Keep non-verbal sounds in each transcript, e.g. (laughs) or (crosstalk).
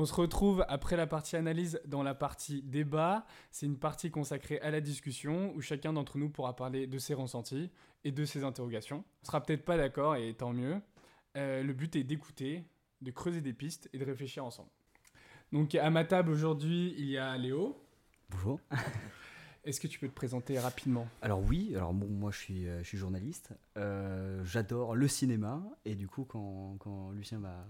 On se retrouve après la partie analyse dans la partie débat. C'est une partie consacrée à la discussion où chacun d'entre nous pourra parler de ses ressentis et de ses interrogations. On sera peut-être pas d'accord et tant mieux. Euh, le but est d'écouter, de creuser des pistes et de réfléchir ensemble. Donc à ma table aujourd'hui, il y a Léo. Bonjour. (laughs) Est-ce que tu peux te présenter rapidement? Alors oui, alors bon, moi je suis, euh, je suis journaliste, euh, j'adore le cinéma et du coup quand, quand Lucien m'a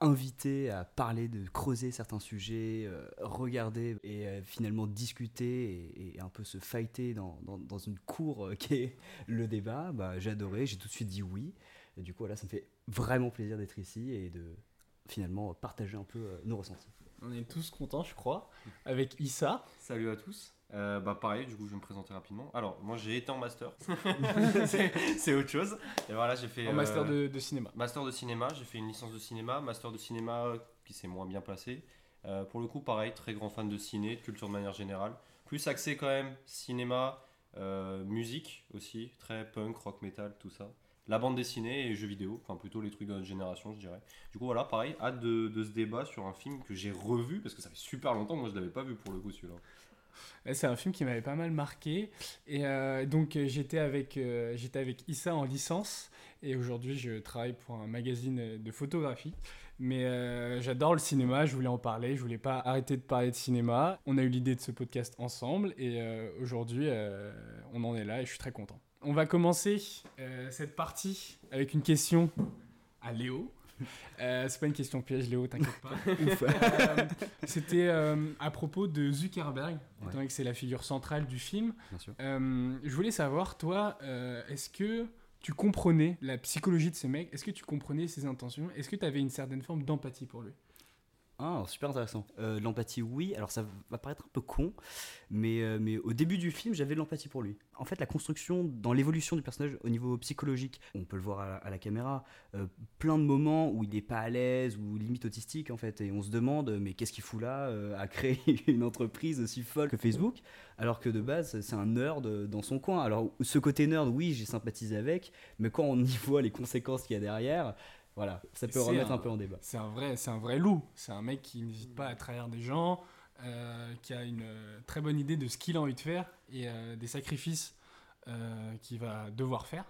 invité à parler de creuser certains sujets, euh, regarder et finalement discuter et, un peu se fighter dans, dans, dans une cour qui est le débat, bah, j'ai adoré, j'ai tout de suite dit oui. Et du coup là ça me fait vraiment plaisir d'être ici et de finalement partager un peu nos ressentis. On est tous contents je crois, avec Issa. Salut à tous. Euh, bah pareil, du coup je vais me présenter rapidement. Alors moi j'ai été en master, (laughs) c'est autre chose. Et voilà j'ai fait. En master euh, de, cinéma. Master de cinéma, j'ai fait une licence de cinéma, master de cinéma qui s'est moins bien placé. Euh, pour le coup pareil, très grand fan de ciné, de culture de manière générale. Plus axé quand même cinéma, musique aussi, très punk, rock, metal, tout ça. La bande dessinée et jeux vidéo, enfin plutôt les trucs de notre génération je dirais. Du coup voilà pareil, hâte de, de ce débat sur un film que j'ai revu parce que ça fait super longtemps, moi je l'avais pas vu pour le coup celui-là. C'est un film qui m'avait pas mal marqué. Et euh, donc, euh, j'étais avec, euh, avec Issa en licence. Et aujourd'hui, je travaille pour un magazine de photographie. Mais j'adore le cinéma, je voulais en parler. Je voulais pas arrêter de parler de cinéma. On a eu l'idée de ce podcast ensemble. Et aujourd'hui, on en est là et je suis très content. On va commencer cette partie avec une question à Léo. Euh, c'est pas une question piège, Léo, t'inquiète pas. (laughs) Euh, c'était euh, à propos de Zuckerberg, étant donné que c'est la figure centrale du film. je voulais savoir, toi, est-ce que tu comprenais la psychologie de ce mec? Est-ce que tu comprenais ses intentions? Est-ce que tu avais une certaine forme d'empathie pour lui? Ah, super intéressant. Euh, l'empathie, oui. Alors ça va paraître un peu con, mais, euh, mais au début du film, j'avais de l'empathie pour lui. En fait, la construction, dans l'évolution du personnage au niveau psychologique, on peut le voir à la, caméra, euh, plein de moments où il n'est pas à l'aise, ou limite autistique en fait, et on se demande, mais qu'est-ce qu'il fout là à créer (laughs) une entreprise aussi folle que Facebook, alors que de base, c'est un nerd dans son coin. Alors ce côté nerd, oui, j'ai sympathisé avec, mais quand on y voit les conséquences qu'il y a derrière, voilà, ça peut remettre un, peu en débat. C'est un vrai, c'est un vrai loup. C'est un mec qui n'hésite pas à trahir des gens, euh, qui a une euh, très bonne idée de ce qu'il a envie de faire et euh, des sacrifices qu'il va devoir faire.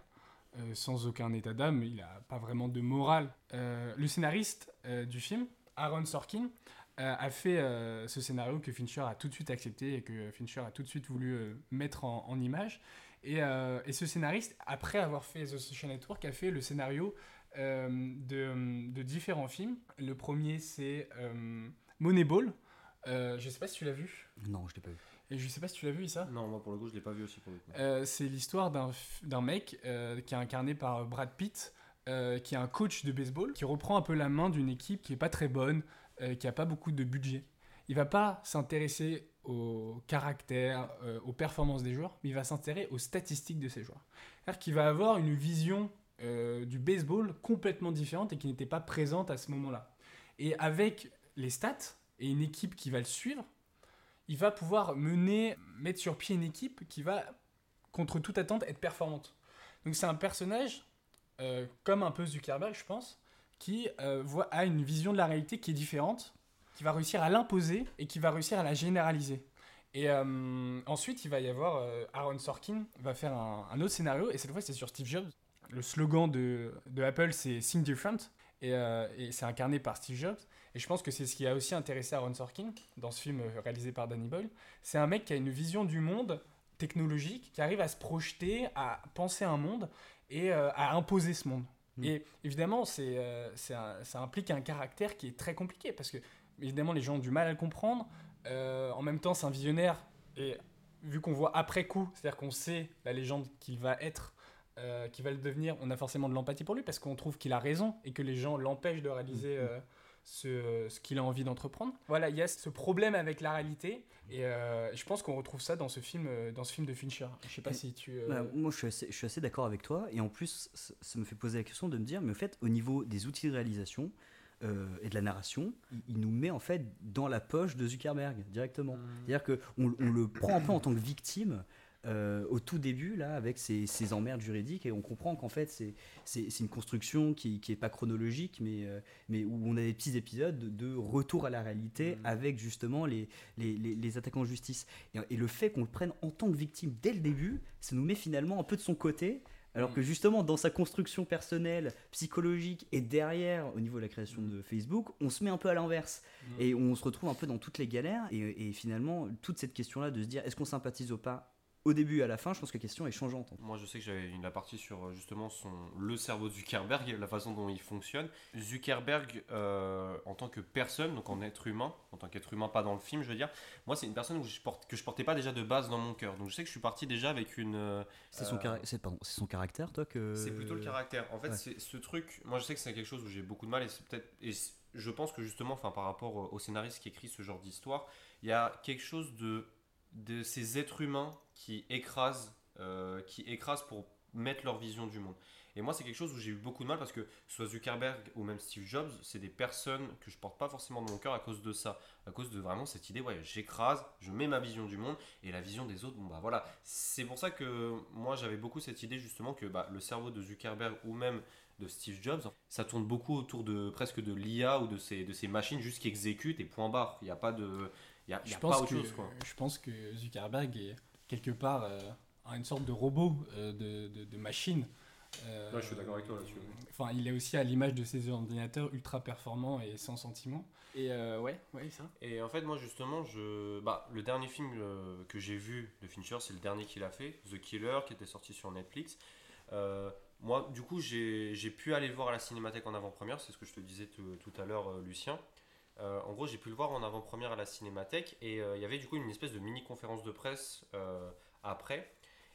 sans aucun état d'âme, il n'a pas vraiment de morale. le scénariste du film, Aaron Sorkin, a fait ce scénario que Fincher a tout de suite accepté et que Fincher a tout de suite voulu mettre en, en image. Et, et, ce scénariste, après avoir fait The Social Network, a fait le scénario de, de, différents films. Le premier, c'est euh, Moneyball. Euh, je sais pas si tu l'as vu. Non, je l'ai pas vu. Et je sais pas si tu l'as vu, ça Non, moi pour le coup, je l'ai pas vu aussi pour le coup. Euh, c'est l'histoire d'un mec qui est incarné par Brad Pitt, qui est un coach de baseball, qui reprend un peu la main d'une équipe qui est pas très bonne, qui a pas beaucoup de budget. Il va pas s'intéresser au caractère, aux performances des joueurs, mais il va s'intéresser aux statistiques de ces joueurs. C'est-à-dire qu'il va avoir une vision euh, du baseball complètement différente et qui n'était pas présente à ce moment-là. Et avec les stats et une équipe qui va le suivre, il va pouvoir mener, mettre sur pied une équipe qui va, contre toute attente, être performante. Donc c'est un personnage, euh, comme un peu Zuckerberg, je pense, qui euh, a une vision de la réalité qui est différente, qui va réussir à l'imposer et qui va réussir à la généraliser. Et ensuite, il va y avoir Aaron Sorkin va faire un, un autre scénario, et cette fois c'est sur Steve Jobs le slogan de, de Apple, c'est Think Different. Et, euh, et c'est incarné par Steve Jobs. Et je pense que c'est ce qui a aussi intéressé Aaron Sorkin dans ce film euh, réalisé par Danny Boyle. C'est un mec qui a une vision du monde technologique, qui arrive à se projeter, à penser un monde et euh, à imposer ce monde. Mm. Et évidemment, c'est, ça implique un caractère qui est très compliqué parce que, évidemment, les gens ont du mal à le comprendre. en même temps, c'est un visionnaire. Et vu qu'on voit après coup, c'est-à-dire qu'on sait la légende qu'il va être, euh, qui va le devenir, on a forcément de l'empathie pour lui parce qu'on trouve qu'il a raison et que les gens l'empêchent de réaliser mm-hmm. euh, ce, ce qu'il a envie d'entreprendre. Voilà, il y a ce problème avec la réalité et euh, je pense qu'on retrouve ça dans ce film, dans ce film de Fincher. Je sais pas si tu. Bah, moi, je suis assez, je suis assez d'accord avec toi et en plus, ça me fait poser la question de me dire, mais au fait, au niveau des outils de réalisation, et de la narration, il, nous met en fait dans la poche de Zuckerberg directement. Mm. C'est-à-dire qu'on on le prend un peu en tant que victime euh, au tout début, là, avec ces, ces emmerdes juridiques, et on comprend qu'en fait, c'est- c'est c'est une construction qui n'est pas chronologique, mais, euh, mais où on a des petits épisodes de, de retour à la réalité Mhm. avec justement les, les, les- les attaquants en justice. Et, et le fait qu'on le prenne en tant que victime dès le début, ça nous met finalement un peu de son côté. Alors Mhm. que justement, dans sa construction personnelle, psychologique et derrière, au niveau de la création Mhm. de Facebook, on se met un peu à l'inverse. Et on se retrouve un peu dans toutes les galères. Et, et finalement, toute cette question-là de se dire est-ce qu'on sympathise ou pas? Au début et à la fin, je pense que la question est changeante. Moi, je sais que j'avais une la partie sur euh, justement son, le cerveau de Zuckerberg, la façon dont il fonctionne. Zuckerberg, euh, en tant que personne, donc en être humain, en tant qu'être humain, pas dans le film, je veux dire, moi, c'est une personne où je porte, que je portais pas déjà de base dans mon cœur. Donc, je sais que je suis parti déjà avec une. euh, C'est son, carac- caractère, toi que... C'est plutôt le caractère. En fait, ouais. c'est ce truc. Moi, je sais que c'est quelque chose où j'ai beaucoup de mal et c'est peut-être. Je pense que justement, enfin, par rapport au scénariste qui écrit ce genre d'histoire, il y a quelque chose de de ces êtres humains qui écrasent, euh, qui écrasent pour mettre leur vision du monde. Et moi, c'est quelque chose où j'ai eu beaucoup de mal parce que soit Zuckerberg ou même Steve Jobs, c'est des personnes que je porte pas forcément dans mon cœur à cause de ça, à cause de vraiment cette idée, ouais, j'écrase, je mets ma vision du monde et la vision des autres, bon bah voilà. C'est pour ça que moi j'avais beaucoup cette idée justement que bah, le cerveau de Zuckerberg ou même de Steve Jobs, ça tourne beaucoup autour de presque de l'IA ou de ces, de ces machines juste qui exécutent et point barre. Il n'y a pas de, il y a, y pas autre que, chose quoi. je pense que Zuckerberg est quelque part euh, une sorte de robot, euh, de, de, de machine. Euh, Ouais, je suis d'accord avec toi là-dessus. Enfin, il est aussi à l'image de ces ordinateurs ultra performants et sans sentiment. Et euh, ouais, ouais, ça. Et en fait, moi, justement, je... bah, le dernier film euh, que j'ai vu de Fincher, c'est le dernier qu'il a fait, The Killer, qui était sorti sur Netflix. Euh, moi, du coup, j'ai j'ai pu aller le voir à la Cinémathèque en avant-première, c'est ce que je te disais tout, tout à l'heure, euh, Lucien. Euh, en gros, j'ai pu le voir en avant-première à la Cinémathèque, et euh, il y avait du coup une espèce de mini-conférence de presse euh, après.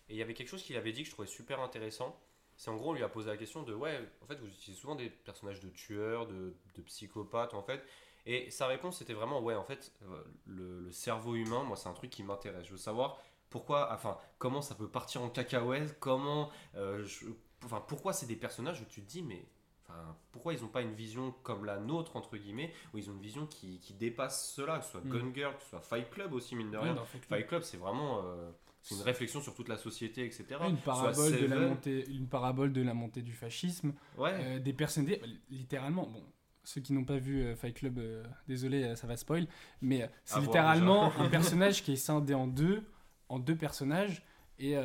Et il y avait quelque chose qu'il avait dit que je trouvais super intéressant. C'est en gros, on lui a posé la question de ouais, en fait, vous utilisez souvent des personnages de tueurs, de, psychopathes, en fait. Et sa réponse c'était vraiment ouais, en fait, le, cerveau humain, moi, c'est un truc qui m'intéresse. Je veux savoir pourquoi, enfin, comment ça peut partir en cacahuète, comment, enfin, pourquoi c'est des personnages où tu te dis mais. Enfin, pourquoi ils n'ont pas une vision comme la nôtre, entre guillemets, où ils ont une vision qui, qui dépasse cela, que ce soit Mm. Gun Girl, que ce soit Fight Club aussi, mine de rien. Fight Club. C'est vraiment euh, c'est une réflexion sur toute la société, etc. Une, parabole de la montée, une parabole de la montée du fascisme. Ouais, Euh, des personnes, des- littéralement, bon, ceux qui n'ont pas vu euh, Fight Club, désolé, ça va spoil, mais c'est littéralement un (laughs) personnage qui est scindé en deux, en deux personnages, et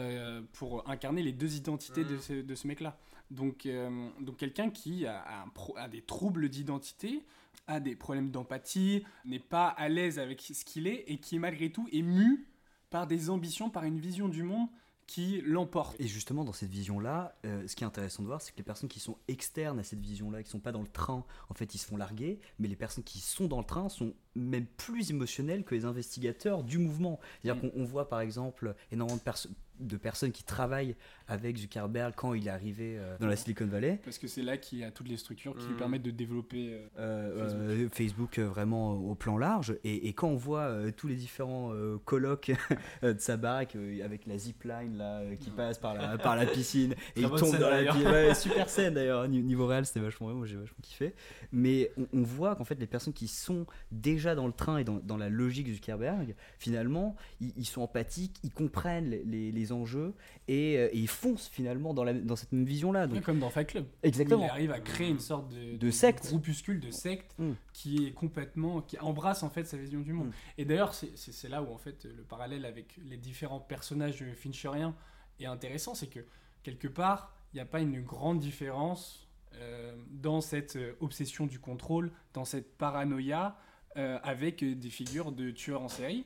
pour incarner les deux identités de ce, de ce mec-là. Donc, euh, donc quelqu'un qui a, a un pro- a des troubles d'identité, a des problèmes d'empathie, n'est pas à l'aise avec ce qu'il est, et qui malgré tout est mu par des ambitions, par une vision du monde qui l'emporte. Et justement, dans cette vision-là, euh, ce qui est intéressant de voir, c'est que les personnes qui sont externes à cette vision-là, qui sont pas dans le train, en fait, ils se font larguer, mais les personnes qui sont dans le train sont même plus émotionnelles que les investigateurs du mouvement. C'est-à-dire Mm. qu'on on voit, par exemple, énormément de, perso- de personnes qui travaillent avec Zuckerberg quand il est arrivé euh, dans la Silicon Valley. Parce que c'est là qu'il y a toutes les structures qui lui Mhm. permettent de développer. euh, Euh, Facebook. euh, Facebook euh, vraiment au plan large et, et quand on voit euh, tous les différents euh, colloques (laughs) de sa baraque euh, avec la zipline là euh, qui Mm. passe par la, par la piscine (laughs) et il tombe dans la piscine Ouais, (laughs) super scène d'ailleurs Ni- niveau réel c'était vachement bien moi j'ai vachement kiffé mais on, on voit qu'en fait les personnes qui sont déjà dans le train et dans, dans la logique Zuckerberg finalement ils, ils sont empathiques ils comprennent les, les- les enjeux et, euh, et ils foncent finalement dans, la, dans cette même vision là donc comme dans Fight Club. exactement Il arrive à créer une sorte de, De secte. groupuscule, de secte, Mm. qui est complètement. qui embrasse en fait sa vision du monde. Mm. Et d'ailleurs, c'est- là où en fait le parallèle avec les différents personnages fincheriens est intéressant, c'est que quelque part, il n'y a pas une grande différence euh, dans cette euh, obsession du contrôle, dans cette paranoïa euh, avec des figures de tueurs en série.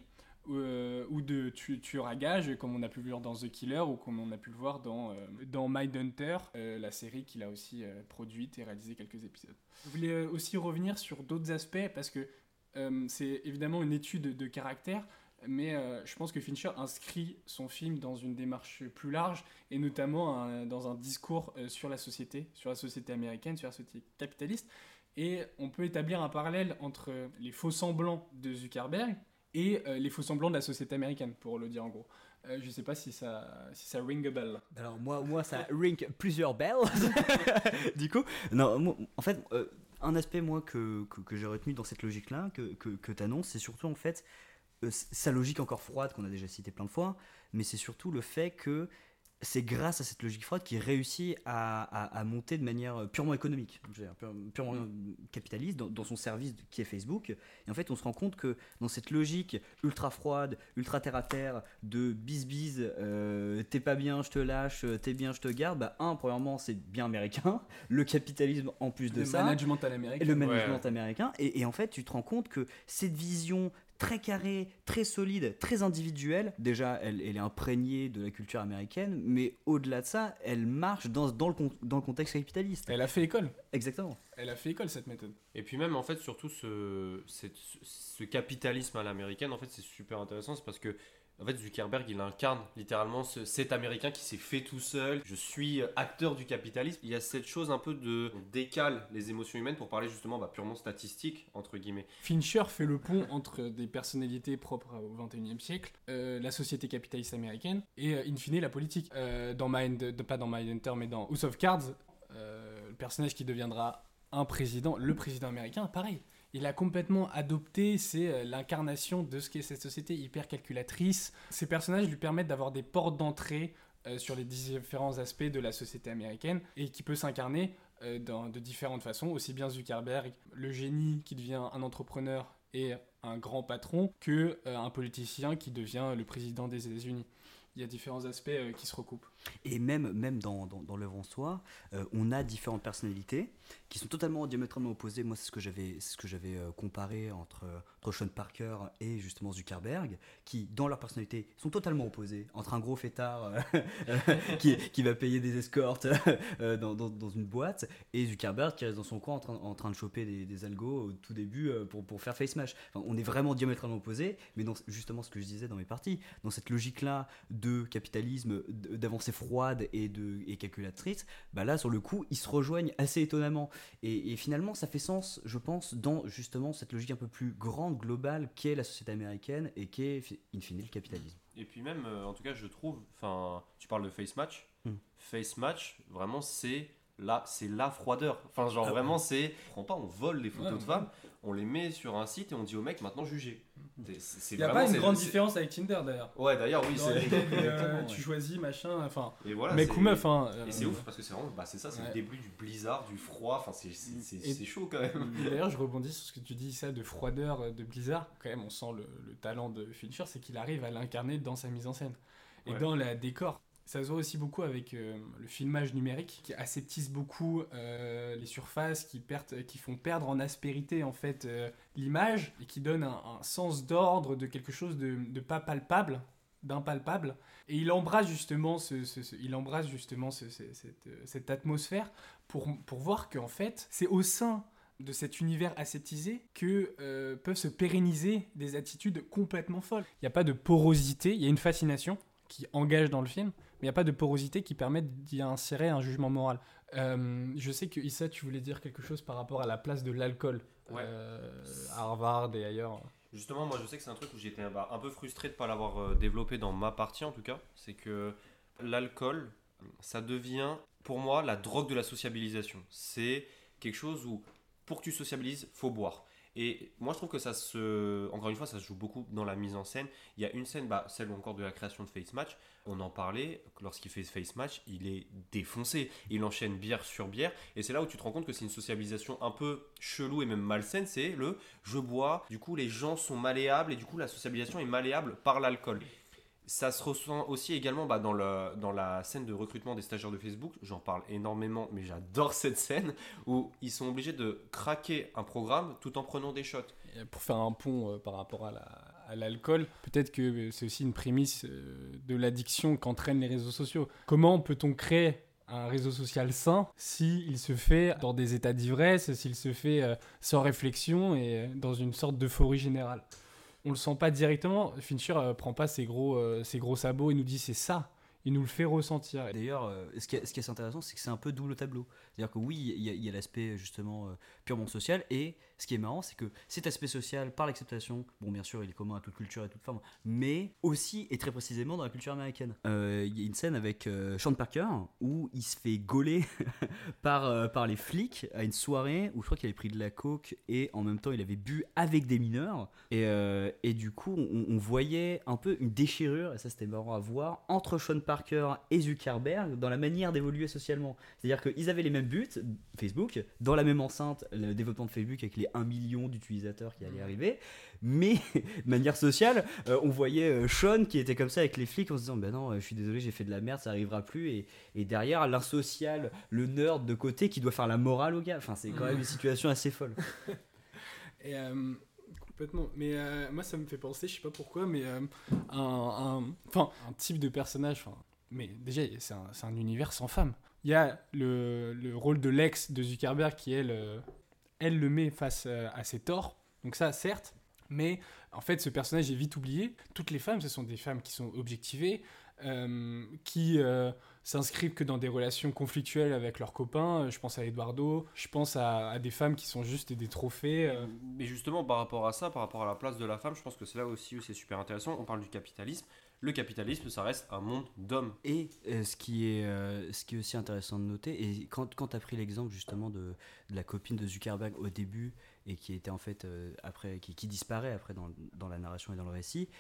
Euh, ou de tu- tueurs à gages, comme on a pu le voir dans The Killer ou comme on a pu le voir dans, euh, dans euh, la série qu'il a aussi euh, produite et réalisé quelques épisodes. Je voulais euh, aussi revenir sur d'autres aspects parce que euh, c'est évidemment une étude de caractère, mais je pense que Fincher inscrit son film dans une démarche plus large et notamment dans un discours sur la société, sur la société américaine, sur la société capitaliste. Et on peut établir un parallèle entre les faux semblants de Zuckerberg et euh, les faux semblants de la société américaine, pour le dire en gros. Euh, je sais pas si ça, si ça ring a bell. Alors moi, moi ça ring plusieurs bells. (laughs) du coup, non, en fait, euh, un aspect moi que, que, j'ai retenu dans cette logique-là, que, que, que tu annonces, c'est surtout en fait euh, sa logique encore froide qu'on a déjà cité plein de fois, mais c'est surtout le fait que c'est grâce à cette logique froide qu'il réussit à, à- à monter de manière purement économique, purement capitaliste dans, dans son service qui est Facebook. Et en fait, on se rend compte que dans cette logique ultra froide, ultra terre à terre, de bis bis, euh, t'es pas bien, je te lâche, euh, t'es bien, je te garde, bah, un, premièrement, c'est bien américain, le capitalisme en plus de Le ça. management à l'amérique. Et le management Ouais. américain. Et, et en fait, tu te rends compte que cette vision très carrée, très solide, très individuelle, déjà, elle, elle est imprégnée de la culture américaine, mais au-delà de ça, elle marche dans, dans, le, con- dans le contexte capitaliste. Elle a fait école. Exactement. Elle a fait école cette méthode. Et puis même en fait surtout ce, cette- ce capitalisme à l'américaine en fait c'est super intéressant c'est parce que en fait Zuckerberg il incarne littéralement ce- cet américain qui s'est fait tout seul je suis acteur du capitalisme il y a cette chose un peu de on décale les émotions humaines pour parler justement bah, purement statistique entre guillemets Fincher fait le pont entre des personnalités propres au XXIe siècle, euh, la société capitaliste américaine et, euh, in fine, la politique. Euh, dans Mind, pas dans Mindhunter, mais dans House of Cards, euh, le personnage qui deviendra un président, le président américain, pareil. Il a complètement adopté, c'est euh, l'incarnation de ce qu'est cette société hyper calculatrice. Ces personnages lui permettent d'avoir des portes d'entrée euh, sur les différents aspects de la société américaine et qui peut s'incarner euh, de différentes façons, aussi bien Zuckerberg, le génie qui devient un entrepreneur et un grand patron, que un politicien qui devient le président des États-Unis. Il y a différents aspects qui se recoupent. Et même, même dans, dans, dans l'œuvre en soi, euh, on a différentes personnalités qui sont totalement diamétralement opposées. Moi, c'est ce que j'avais euh, comparé entre, entre Sean Parker et justement Zuckerberg, qui, dans leur personnalité, sont totalement opposés. Entre un gros fêtard euh, (laughs) qui, qui va payer des escortes (laughs) dans, dans, une boîte et Zuckerberg qui reste dans son coin en train, en train de choper des, algos au tout début pour, pour faire face match. On est vraiment diamétralement opposés, mais justement ce que je disais dans mes parties, dans cette logique-là de capitalisme, d'avancée froide et, de, et calculatrice, bah là, sur le coup, ils se rejoignent assez étonnamment. Et, et finalement, ça fait sens, je pense, dans justement cette logique un peu plus grande, globale, qu'est la société américaine et qu'est, in fine, le capitalisme. Et puis même, euh, en tout cas, je trouve, enfin, tu parles de face match. Hmm. Face match, vraiment, c'est là, c'est la froideur. Enfin, genre Ah vraiment, c'est, on prend pas, on vole les photos Ouais, de femmes, on les met sur un site et on dit au mec maintenant jugez. C'est- c'est Il n'y a pas une c'est- grande c'est- différence avec Tinder d'ailleurs. Ouais, d'ailleurs, oui, c'est. (laughs) euh, tu choisis machin, enfin, voilà. mec c'est- ou meuf. Hein, Et c'est euh, ouf parce que c'est vraiment, bah c'est ça, c'est Ouais. le début du blizzard, du froid. Enfin, c'est c'est- c'est- c'est chaud quand même. (laughs) D'ailleurs, je rebondis sur ce que tu dis, ça, de froideur euh, de Blizzard. Quand même, on sent le, le talent de Fincher, c'est qu'il arrive à l'incarner dans sa mise en scène. Et Ouais. dans la décor. Ça se voit aussi beaucoup avec euh, le filmage numérique, qui aseptise beaucoup euh, les surfaces, qui, perdent, qui font perdre en aspérité, en fait, euh, l'image, et qui donne un, sens d'ordre de quelque chose de, pas palpable, d'impalpable. Et il embrasse justement, ce, il embrasse justement ce- ce- cette, cette atmosphère pour, pour voir qu'en fait, c'est au sein de cet univers aseptisé que euh, peuvent se pérenniser des attitudes complètement folles. Il n'y a pas de porosité, il y a une fascination qui engage dans le film, mais il n'y a pas de porosité qui permette d'y insérer un jugement moral. Euh, je sais que Issa, tu voulais dire quelque chose par rapport à la place de l'alcool Ouais. euh, à Harvard et ailleurs. Justement, moi je sais que c'est un truc où j'étais bah, un peu frustré de ne pas l'avoir euh, développé dans ma partie en tout cas. C'est que l'alcool, ça devient pour moi la drogue de la sociabilisation. C'est quelque chose où pour que tu sociabilises, faut boire. Et moi je trouve que ça se. Encore une fois, ça se joue beaucoup dans la mise en scène. Il y a une scène, bah, celle encore de la création de Face Match. On en parlait, lorsqu'il fait Face Match, il est défoncé. Il enchaîne bière sur bière. Et c'est là où tu te rends compte que c'est une sociabilisation un peu chelou et même malsaine. C'est le je bois, du coup les gens sont malléables et du coup la sociabilisation est malléable par l'alcool. Ça se ressent aussi également bah, dans, la scène de recrutement des stagiaires de Facebook. J'en parle énormément, mais j'adore (laughs) cette scène où ils sont obligés de craquer un programme tout en prenant des shots. Pour faire un pont euh, par rapport à la- à l'alcool, peut-être que c'est aussi une prémisse euh, de l'addiction qu'entraînent les réseaux sociaux. Comment peut-on créer un réseau social sain s'il se fait dans des états d'ivresse, s'il se fait euh, sans réflexion et dans une sorte d'euphorie générale? On le sent pas directement. Fincher euh, prend pas ses gros, euh, ses gros sabots et nous dit c'est ça. Il nous le fait ressentir. D'ailleurs, euh, ce, qui est, ce qui est intéressant, c'est que c'est un peu double tableau. C'est-à-dire que oui, il y a, l'aspect justement euh, purement social et ce qui est marrant, c'est que cet aspect social, par l'acceptation, bon, bien sûr, il est commun à toute culture et toute forme, mais aussi et très précisément dans la culture américaine. Euh, Il y a une scène avec euh, Sean Parker où il se fait gauler (laughs) par, par les flics à une soirée où je crois qu'il avait pris de la coke et en même temps il avait bu avec des mineurs. Et, et du coup, on voyait un peu une déchirure, et ça c'était marrant à voir, entre Sean Parker et Zuckerberg dans la manière d'évoluer socialement. C'est-à-dire qu'ils avaient les mêmes buts, Facebook, dans la même enceinte, le développement de Facebook avec les 1 million d'utilisateurs qui allaient arriver, mais (laughs) de manière sociale, euh, on voyait euh, Sean qui était comme ça avec les flics en se disant Ben non, euh, je suis désolé, j'ai fait de la merde, ça arrivera plus. Et, et derrière, l'insocial, le nerd de côté qui doit faire la morale au gars. Enfin, c'est quand même une situation assez folle. (laughs) Et, euh, complètement. Mais euh, moi, ça me fait penser, je sais pas pourquoi, mais euh, un, un, enfin, un type de personnage. Mais déjà, c'est un, c'est un univers sans femme. Il y a le, le rôle de l'ex de Zuckerberg qui, elle, euh, elle le met face euh, à ses torts. Donc ça, certes. Mais en fait, ce personnage est vite oublié. Toutes les femmes, ce sont des femmes qui sont objectivées, euh, qui s'inscrivent que dans des relations conflictuelles avec leurs copains. Je pense à Eduardo, je pense à, des femmes qui sont juste des trophées. Mais justement, par rapport à ça, par rapport à la place de la femme, je pense que c'est là aussi où c'est super intéressant. On parle du capitalisme. Le capitalisme, ça reste un monde d'hommes. Et euh, ce, qui est, euh, ce qui est aussi intéressant de noter, et quand, quand tu as pris l'exemple justement de, la copine de Zuckerberg au début, et qui était en fait euh, après, qui, qui disparaît après dans, dans la narration et dans le récit,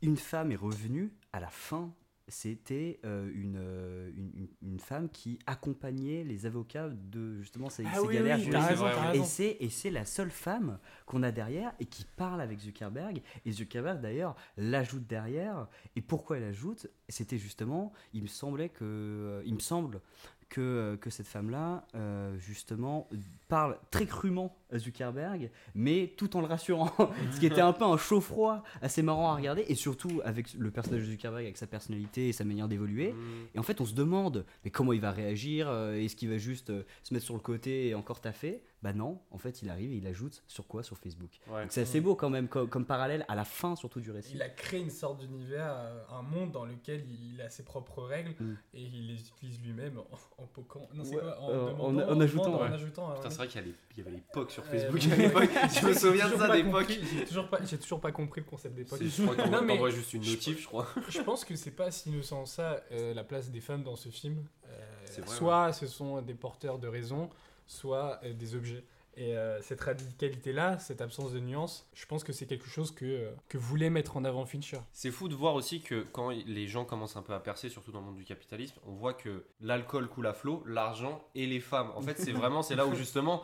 une femme est revenue à la fin. C'était euh, une, euh, une, une- femme qui accompagnait les avocats de justement ces, Ah ces oui, galères oui, raison, et c'est, et c'est la seule femme qu'on a derrière et qui parle avec Zuckerberg. Et Zuckerberg, d'ailleurs, l'ajoute derrière. Et pourquoi elle ajoute C'était justement, il me semblait que, euh, il me semble que, euh, que cette femme-là, euh, justement, parle très crûment à Zuckerberg, mais tout en le rassurant. (laughs) Ce qui était un peu un chaud-froid assez marrant à regarder. Et surtout avec le personnage de Zuckerberg, avec sa personnalité et sa manière d'évoluer. Mmh. Et en fait, on se demande, mais comment il va réagir euh, Est-ce qu'il va juste se mettre sur le côté et encore taffer? Bah non, en fait, il arrive et il ajoute sur quoi? Sur Facebook. Ouais. Donc c'est assez beau quand même, comme, comme parallèle à la fin surtout du récit. Il a créé une sorte d'univers, euh, un monde dans lequel il a ses propres règles Mm. et il les utilise lui-même en, en poquant. Non, c'est Ouais, quoi? En, euh, en- ajoutant, demandant, en ouais. ajoutant. Putain, ouais. c'est vrai qu'il y, les- avait l'époque sur Euh, Facebook ouais, à l'époque. (laughs) Je me souviens de ça compris- J'ai toujours pas, j'ai toujours pas compris le concept d'époque. C'est- Je (laughs) crois qu'on t'envoie juste une notif, je crois. Je pense que c'est pas si innocent ça, euh, la place des femmes dans ce film. Euh, C'est vrai, soit ce sont des porteurs de raison, soit euh, des objets. Et euh, cette radicalité-là, cette absence de nuance, je pense que c'est quelque chose que, euh, que voulait mettre en avant Fincher. C'est fou de voir aussi que quand les gens commencent un peu à percer, surtout dans le monde du capitalisme, on voit que l'alcool coule à flot, l'argent et les femmes. En fait, c'est (laughs) vraiment c'est là où justement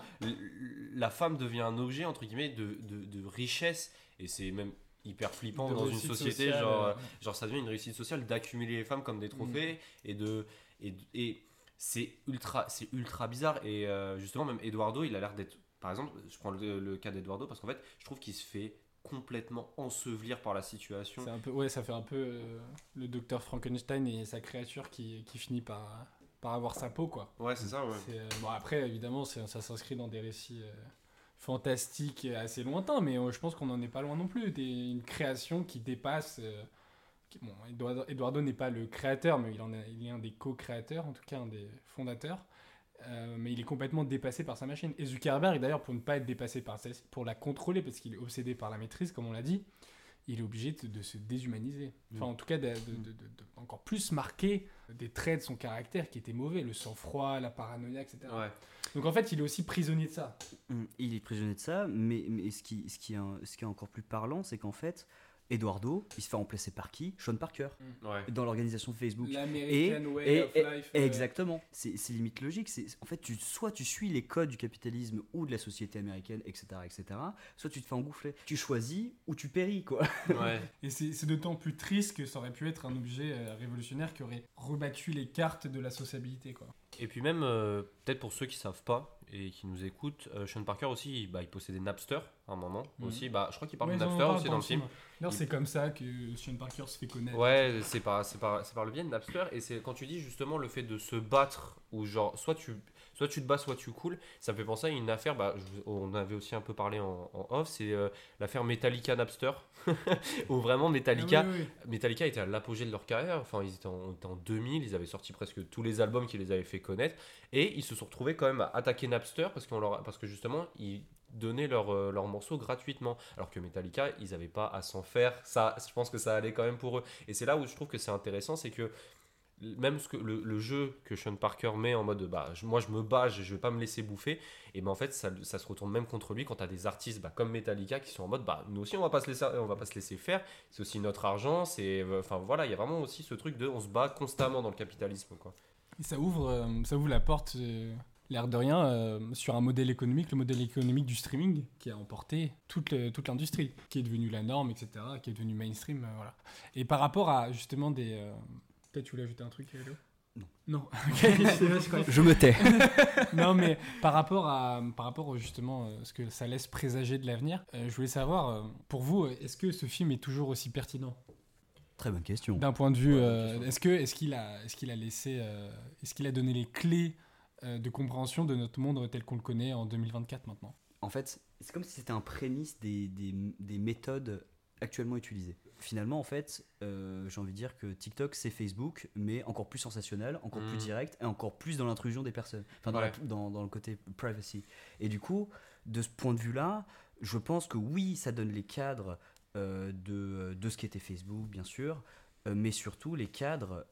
la femme devient un objet entre guillemets de, de, de richesse et c'est même hyper flippant De dans une société sociale, genre euh, genre ça devient une réussite sociale d'accumuler les femmes comme des trophées et de et, et c'est ultra c'est ultra bizarre et euh, justement même Eduardo il a l'air d'être par exemple je prends le, le cas d'Eduardo parce qu'en fait je trouve qu'il se fait complètement ensevelir par la situation C'est un peu, ouais, ça fait un peu euh, le docteur Frankenstein et sa créature qui, qui finit par, par avoir sa peau, quoi. ouais c'est ça ouais euh, bon, après, évidemment, ça s'inscrit dans des récits fantastiques assez lointains, mais je pense qu'on n'en est pas loin non plus. Des- une création qui dépasse. Bon, Eduardo, Eduardo n'est pas le créateur, mais il, en est, il est un des co-créateurs, en tout cas un des fondateurs. Euh, mais il est complètement dépassé par sa machine. Et Zuckerberg, d'ailleurs, pour ne pas être dépassé par celle-ci, pour la contrôler, parce qu'il est obsédé par la maîtrise, comme on l'a dit, il est obligé de, de se déshumaniser. Enfin, Mm. en tout cas, de, de- de- de- de encore plus marquer des traits de son caractère qui étaient mauvais, le sang-froid, la paranoïa, etc. ouais Donc en fait, il est aussi prisonnier de ça. Mm, Il est prisonnier de ça, mais, mais ce, qui, ce, qui est, un- ce qui est encore plus parlant, c'est qu'en fait, Eduardo, il se fait remplacer par qui? Sean Parker, ouais dans l'organisation Facebook. L'American way et- of et- life. euh, Exactement, c'est c'est limite logique. C'est en fait, tu, soit tu suis les codes du capitalisme ou de la société américaine, etc., etc., soit tu te fais engouffler. Tu choisis ou tu péris, quoi. ouais (laughs) Et c'est c'est d'autant plus triste que ça aurait pu être un objet euh, révolutionnaire qui aurait rebattu les cartes de la sociabilité. Quoi. Et puis même, euh, peut-être pour ceux qui savent pas et qui nous écoutent, euh, Sean Parker aussi, bah, il possédait Napster à un moment Mhm. aussi. Bah, je crois qu'il parle Ouais, de Napster aussi dans le film. D'ailleurs, Il- c'est comme ça que Sean Parker se fait connaître. Ouais, c'est par, c'est par, c'est par le biais de Napster. Et c'est quand tu dis justement le fait de se battre, ou genre, soit tu, soit tu te bats, soit tu coules, ça me fait penser à une affaire, bah, je on avait aussi un peu parlé en, en off, c'est euh, l'affaire Metallica-Napster. (laughs) où vraiment Metallica, Ah oui, oui, oui. Metallica était à l'apogée de leur carrière. Enfin, ils étaient en, on était en 2000, ils avaient sorti presque tous les albums qui les avaient fait connaître. Et ils se sont retrouvés quand même à attaquer Napster parce, qu'on leur, parce que justement, ils donner leurs euh, leurs morceaux gratuitement. Alors que Metallica, ils n'avaient pas à s'en faire. Ça, je pense que ça allait quand même pour eux. Et c'est là où je trouve que c'est intéressant, c'est que même ce que le, le jeu que Sean Parker met en mode bah moi je me bats je, je vais pas me laisser bouffer et ben en fait ça, ça se retourne même contre lui quand tu as des artistes bah, comme Metallica qui sont en mode bah nous aussi on va pas se laisser on va pas se laisser faire c'est aussi notre argent c'est enfin voilà il y a vraiment aussi ce truc de on se bat constamment dans le capitalisme quoi ça ouvre, euh, ça ouvre la porte, euh, l'air de rien, euh, sur un modèle économique, le modèle économique du streaming, qui a emporté toute, toute l'industrie, qui est devenue la norme, etc., qui est devenue mainstream. voilà. Et par rapport à justement des. Peut-être tu voulais ajouter un truc, Hello Non. Non, (laughs) je me tais. (laughs) non, mais par rapport à, par rapport justement euh, ce que ça laisse présager de l'avenir, euh, je voulais savoir, euh, pour vous, est-ce que ce film est toujours aussi pertinent? Très bonne question. D'un point de vue, Ouais, est-ce que est-ce qu'il a, est-ce qu'il a laissé, est-ce qu'il a donné les clés de compréhension de notre monde tel qu'on le connaît en 2024 maintenant? En fait, c'est comme si c'était un prémisse des, des, des méthodes actuellement utilisées. Finalement, en fait, euh, j'ai envie de dire que TikTok, c'est Facebook, mais encore plus sensationnel, encore plus Mhm. direct, et encore plus dans l'intrusion des personnes, enfin dans, la- Ouais. dans, dans le côté privacy. Et du coup, de ce point de vue-là, je pense que oui, ça donne les cadres euh, de, de ce qu'était Facebook, bien sûr, euh, mais surtout les cadres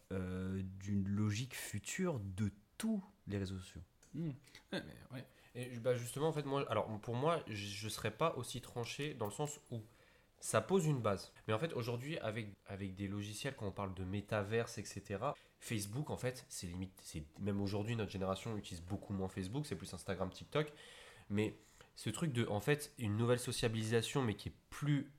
d'une logique future de tous les réseaux sociaux. ouais. Et bah justement, en fait, moi, alors pour moi, je ne serais pas aussi tranché dans le sens où ça pose une base. Mais en fait, aujourd'hui, avec, avec des logiciels, quand on parle de métaverse, etc., Facebook, en fait, c'est limite, c'est même aujourd'hui, notre génération utilise beaucoup moins Facebook, c'est plus Instagram, TikTok. Mais ce truc de, en fait, une nouvelle sociabilisation, mais qui est plus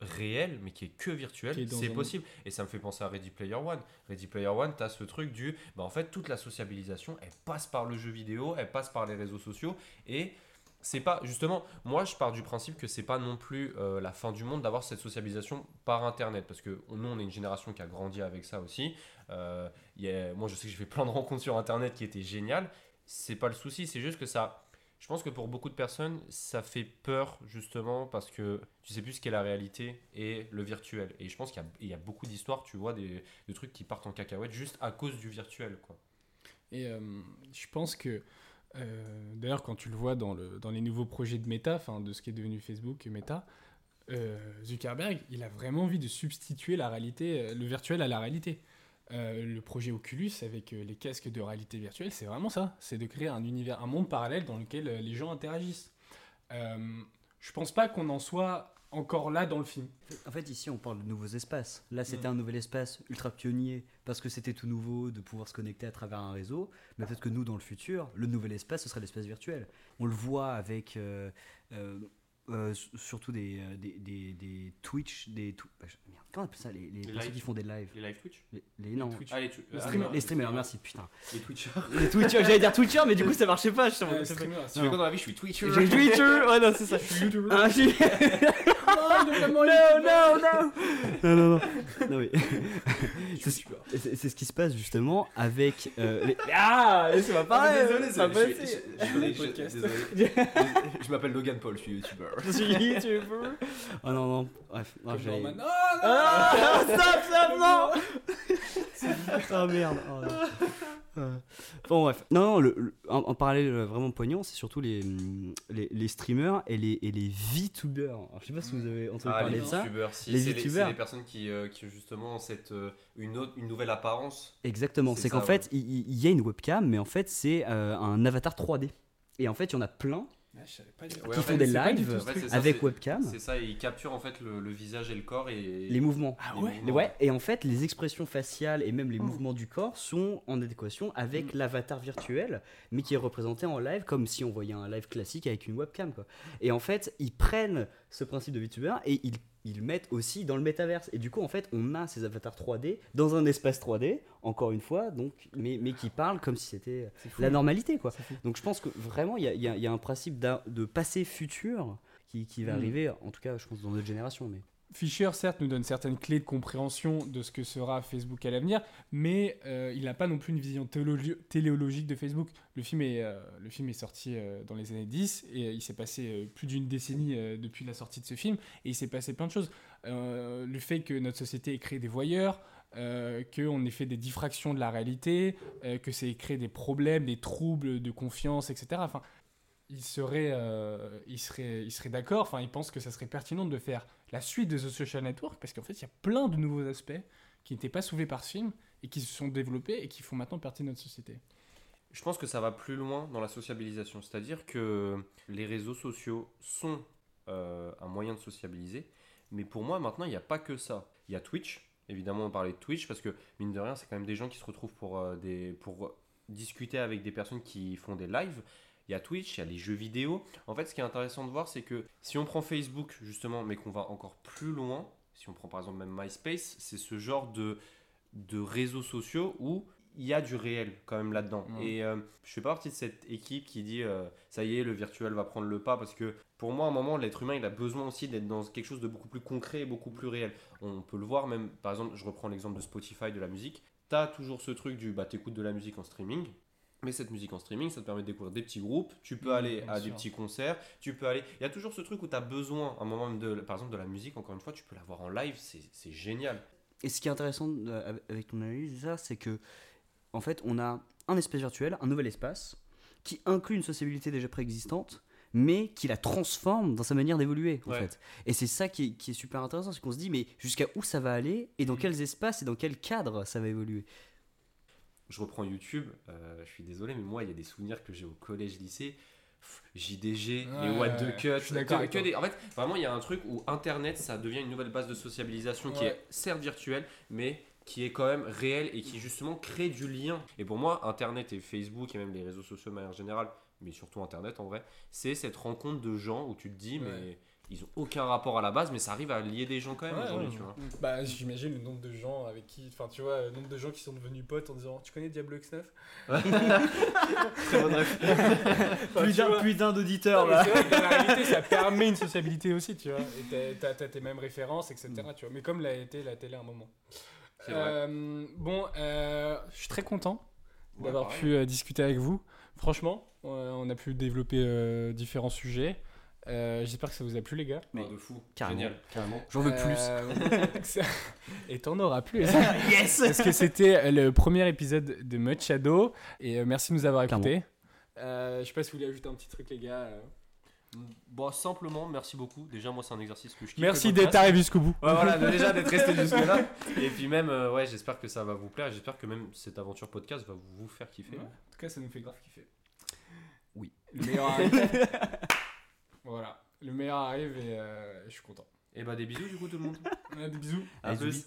réelle, mais qui est que virtuelle, c'est un- possible. Et ça me fait penser à Ready Player One. Ready Player One, tu as ce truc du, bah en fait, toute la sociabilisation, elle passe par le jeu vidéo, elle passe par les réseaux sociaux, et c'est pas justement moi je pars du principe que c'est pas non plus euh, la fin du monde d'avoir cette sociabilisation par internet parce que nous on est une génération qui a grandi avec ça aussi. Euh, y a- moi je sais que j'ai fait plein de rencontres sur internet qui étaient géniales. C'est pas le souci c'est juste que ça je pense que pour beaucoup de personnes ça fait peur justement parce que tu sais plus ce qu'est la réalité et le virtuel. Et je pense qu'il y y a beaucoup d'histoires tu vois des, des trucs qui partent en cacahuète juste à cause du virtuel quoi. Et euh, je pense que, euh, d'ailleurs, quand tu le vois dans, le, dans les nouveaux projets de Meta, de ce qui est devenu Facebook et Meta, euh, Zuckerberg, il a vraiment envie de substituer la réalité, euh, le virtuel à la réalité. Le projet Oculus avec les casques de réalité virtuelle, c'est vraiment ça. C'est de créer un univers, un monde parallèle dans lequel les gens interagissent. Je pense pas qu'on en soit encore là dans le film. En fait, ici, on parle de nouveaux espaces. Là, c'était un nouvel espace ultra pionnier parce que c'était tout nouveau de pouvoir se connecter à travers un réseau. Mais peut-être que nous, dans le futur, le nouvel espace, ce sera l'espace virtuel. On le voit avec euh, euh, euh, surtout des, des, des, des Twitch, des. tw- bah, je- merde, comment on appelle ça Les, les, Les live. qui font des lives? les live Twitch? Les, les- non. Twitch. ah les, tu- Les ah, streamers. Les streamers, merci, putain. les Twitchers (laughs) Les Twitchers, j'allais dire Twitcher, mais du coup, ça marchait pas. Je Euh, streamer, tu fais quoi dans la vie je suis Twitcher J'ai Twitcher, ouais, non, c'est ça. Je suis YouTuber. Ah, Ah, est vraiment non, non, non, non, non, non. Non, mais (laughs) c'est ce qui se passe justement avec euh. (laughs) Ah, laissez-moi parler. désolé, ça va (laughs) je- m'appelle Logan Paul, je suis youtubeur. Je suis YouTuber. Oh non, non, bref. non, j'allais- Norman. Ah, stop, stop, non Oh (laughs) merde. oh, non. Bon bref, non, non le, le- en, en parallèle euh, vraiment poignant, c'est surtout les, hum, les, les streamers et les, et les VTubers. Alors, je sais pas si vous avez entendu Ah, parler de ça. si, Les youtubeurs. c'est les personnes qui, euh, qui ont justement cette, euh, une, autre, une nouvelle apparence. Exactement, C'est qu'en fait, il y, a une webcam, mais en fait, c'est euh, un avatar 3D. Et en fait, il y en a plein Ah, je savais pas dire. Ouais, qui en font fait, des lives En fait, ça, avec webcam, C'est ça, ils capturent en fait le, le visage et le corps et les mouvements. Ah les ouais mouvements. Ouais, et en fait, les expressions faciales et même les Oh. mouvements du corps sont en adéquation avec Mm. l'avatar virtuel, mais qui est représenté en live comme si on voyait un live classique avec une webcam. Quoi. Et en fait, ils prennent ce principe de VTuber et ils, ils le mettent aussi dans le métaverse. Et du coup, en fait, on a ces avatars 3D dans un espace 3D, encore une fois, donc, mais, mais qui parlent comme si c'était la normalité. Quoi. Donc je pense que vraiment, il y a, y a- y a un principe de passé futur qui, qui va Mm. arriver, en tout cas, je pense, dans notre génération. Mais... Fischer, certes, nous donne certaines clés de compréhension de ce que sera Facebook à l'avenir, mais euh, il n'a pas non plus une vision téléologique de Facebook. Le film est, euh, le film est sorti euh, dans les années 10 et il s'est passé plus d'une décennie depuis la sortie de ce film et il s'est passé plein de choses. Le fait que notre société ait créé des voyeurs, qu'on ait fait des diffractions de la réalité, que c'est créé des problèmes, des troubles de confiance, etc. Enfin, il serait, euh, il serait, il serait d'accord, enfin, il pense que ça serait pertinent de faire la suite de The Social Network, parce qu'en fait, il y a plein de nouveaux aspects qui n'étaient pas soulevés par ce film et qui se sont développés et qui font maintenant partie de notre société. Je pense que ça va plus loin dans la sociabilisation. C'est-à-dire que les réseaux sociaux sont euh, un moyen de sociabiliser. Mais pour moi, maintenant, il n'y a pas que ça. Il y a Twitch. Évidemment, on parlait de Twitch parce que, mine de rien, c'est quand même des gens qui se retrouvent pour, euh, des, pour discuter avec des personnes qui font des lives. Il y a Twitch, il y a les jeux vidéo. En fait, ce qui est intéressant de voir, c'est que si on prend Facebook, justement, mais qu'on va encore plus loin, si on prend par exemple même MySpace, c'est ce genre de, de réseaux sociaux où il y a du réel quand même là-dedans. Ouais. Et euh, je fais pas partie de cette équipe qui dit euh, ça y est, le virtuel va prendre le pas parce que pour moi, à un moment, l'être humain, il a besoin aussi d'être dans quelque chose de beaucoup plus concret et beaucoup plus réel. On peut le voir même, par exemple, je reprends l'exemple de Spotify, de la musique. Tu as toujours ce truc du bah, t'écoutes de la musique en streaming. Mais cette musique en streaming, ça te permet de découvrir des petits groupes, tu peux Mmh, aller à des petits concerts, tu peux aller... Il y a toujours ce truc où tu as besoin, à un moment, même de, par exemple, de la musique, encore une fois, tu peux l'avoir en live, c'est c'est génial. Et ce qui est intéressant euh, avec ton analyse, ça, c'est que, en fait, on a un espace virtuel, un nouvel espace, qui inclut une sociabilité déjà préexistante, mais qui la transforme dans sa manière d'évoluer, en Ouais. fait. Et c'est ça qui est, qui est super intéressant, c'est qu'on se dit, mais jusqu'à où ça va aller, et dans Mhm. quels espaces et dans quel cadre ça va évoluer? Je reprends YouTube, euh, je suis désolé, mais moi, il y a des souvenirs que j'ai au collège-lycée. JDG, les Ouais, What the Cut. que- que des- En fait, vraiment, il y a un truc où Internet, ça devient une nouvelle base de sociabilisation qui est certes virtuelle, mais qui est quand même réelle et qui justement crée du lien. Et pour moi, Internet et Facebook et même les réseaux sociaux de manière générale, mais surtout Internet en vrai, c'est cette rencontre de gens où tu te dis, mais. Ils ont aucun rapport à la base, mais ça arrive à lier des gens quand même Ouais, aujourd'hui, ouais. tu vois. Bah, j'imagine le nombre de gens avec qui. Enfin, tu vois, le nombre de gens qui sont devenus potes en disant Tu connais Diablo X9 Très bonne (laughs) plus d'un vois. plus d'un d'auditeur, là. vrai la réalité, ça (laughs) permet une sociabilité aussi, tu vois. Et t'as- tes mêmes références, etc. Tu vois. Mais comme l'a été la télé à un moment. Vrai. Euh, bon, euh, je suis très content d'avoir pu euh, discuter avec vous. Franchement, on a pu développer euh, différents sujets. Euh, J'espère que ça vous a plu, les gars. Mais de fou. carrément. Génial. Carrément. J'en veux plus. Euh, (laughs) Et t'en auras plus. (laughs) yes Parce que c'était le premier épisode de Mud Shadow. Et euh, merci de nous avoir écoutés. Euh, je sais pas si vous voulez ajouter un petit truc, les gars. euh. Bon, simplement, merci beaucoup. Déjà, moi, c'est un exercice que je kiffe. Merci d'être arrivé jusqu'au bout. Ouais, voilà, de- déjà d'être resté (laughs) jusque-là. Et puis même, euh, ouais, j'espère que ça va vous plaire. et J'espère que même cette aventure podcast va vous faire kiffer. Ouais. En tout cas, ça nous fait grave kiffer. Oui. Le meilleur. Voilà. Le meilleur arrive et euh, je suis content. Et bah, des bisous du coup, tout le monde. Ouais, des bisous. À plus.